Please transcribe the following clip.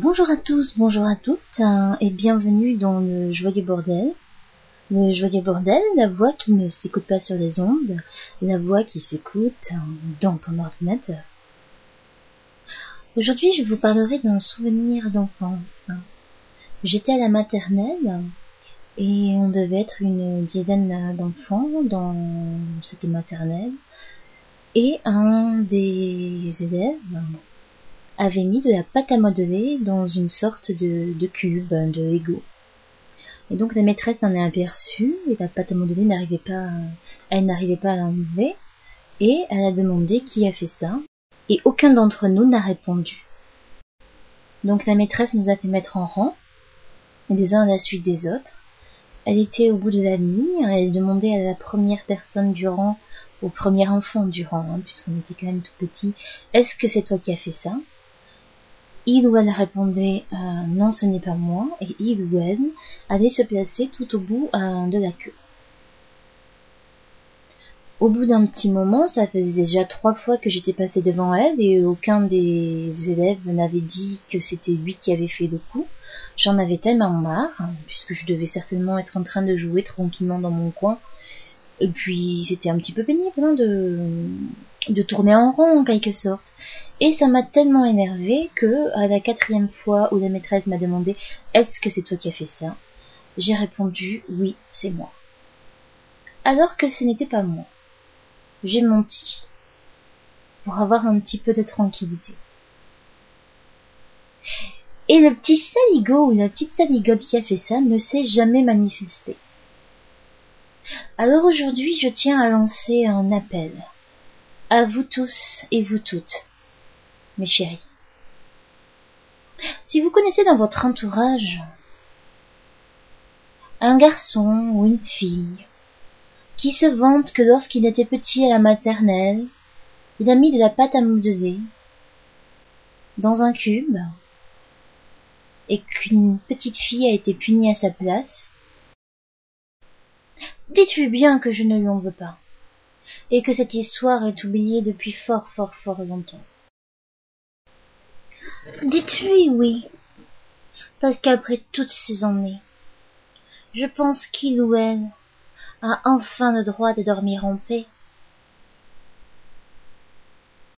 Bonjour à tous, bonjour à toutes, euh, et bienvenue dans le Joyeux Bordel. Le Joyeux Bordel, la voix qui ne s'écoute pas sur les ondes, la voix qui s'écoute euh, dans ton ordinateur. Aujourd'hui, je vous parlerai d'un souvenir d'enfance. J'étais à la maternelle et on devait être une dizaine d'enfants dans cette maternelle et un des élèves avait mis de la pâte à modeler dans une sorte de, de cube, de Lego. Et donc la maîtresse en est aperçue et la pâte à modeler n'arrivait pas, elle n'arrivait pas à l'enlever et elle a demandé qui a fait ça et aucun d'entre nous n'a répondu. Donc la maîtresse nous a fait mettre en rang, les uns à la suite des autres. Elle était au bout de la ligne, elle demandait à la première personne du rang, au premier enfant du rang, hein, puisqu'on était quand même tout petit, est-ce que c'est toi qui as fait ça? Il ou elle répondait euh, non ce n'est pas moi et il ou elle allait se placer tout au bout euh, de la queue. Au bout d'un petit moment, ça faisait déjà trois fois que j'étais passé devant elle et aucun des élèves n'avait dit que c'était lui qui avait fait le coup. J'en avais tellement marre, puisque je devais certainement être en train de jouer tranquillement dans mon coin. Et puis c'était un petit peu pénible hein, de, de tourner en rond en quelque sorte. Et ça m'a tellement énervé que, à la quatrième fois où la maîtresse m'a demandé Est-ce que c'est toi qui as fait ça? J'ai répondu Oui, c'est moi. Alors que ce n'était pas moi. J'ai menti. Pour avoir un petit peu de tranquillité. Et le petit saligo ou la petite saligote qui a fait ça ne s'est jamais manifesté. Alors aujourd'hui, je tiens à lancer un appel. À vous tous et vous toutes mes chéris. Si vous connaissez dans votre entourage un garçon ou une fille qui se vante que lorsqu'il était petit à la maternelle, il a mis de la pâte à modeler dans un cube et qu'une petite fille a été punie à sa place, dites-lui bien que je ne lui en veux pas et que cette histoire est oubliée depuis fort fort fort longtemps. Dites-lui oui, parce qu'après toutes ces années, je pense qu'il ou elle a enfin le droit de dormir en paix.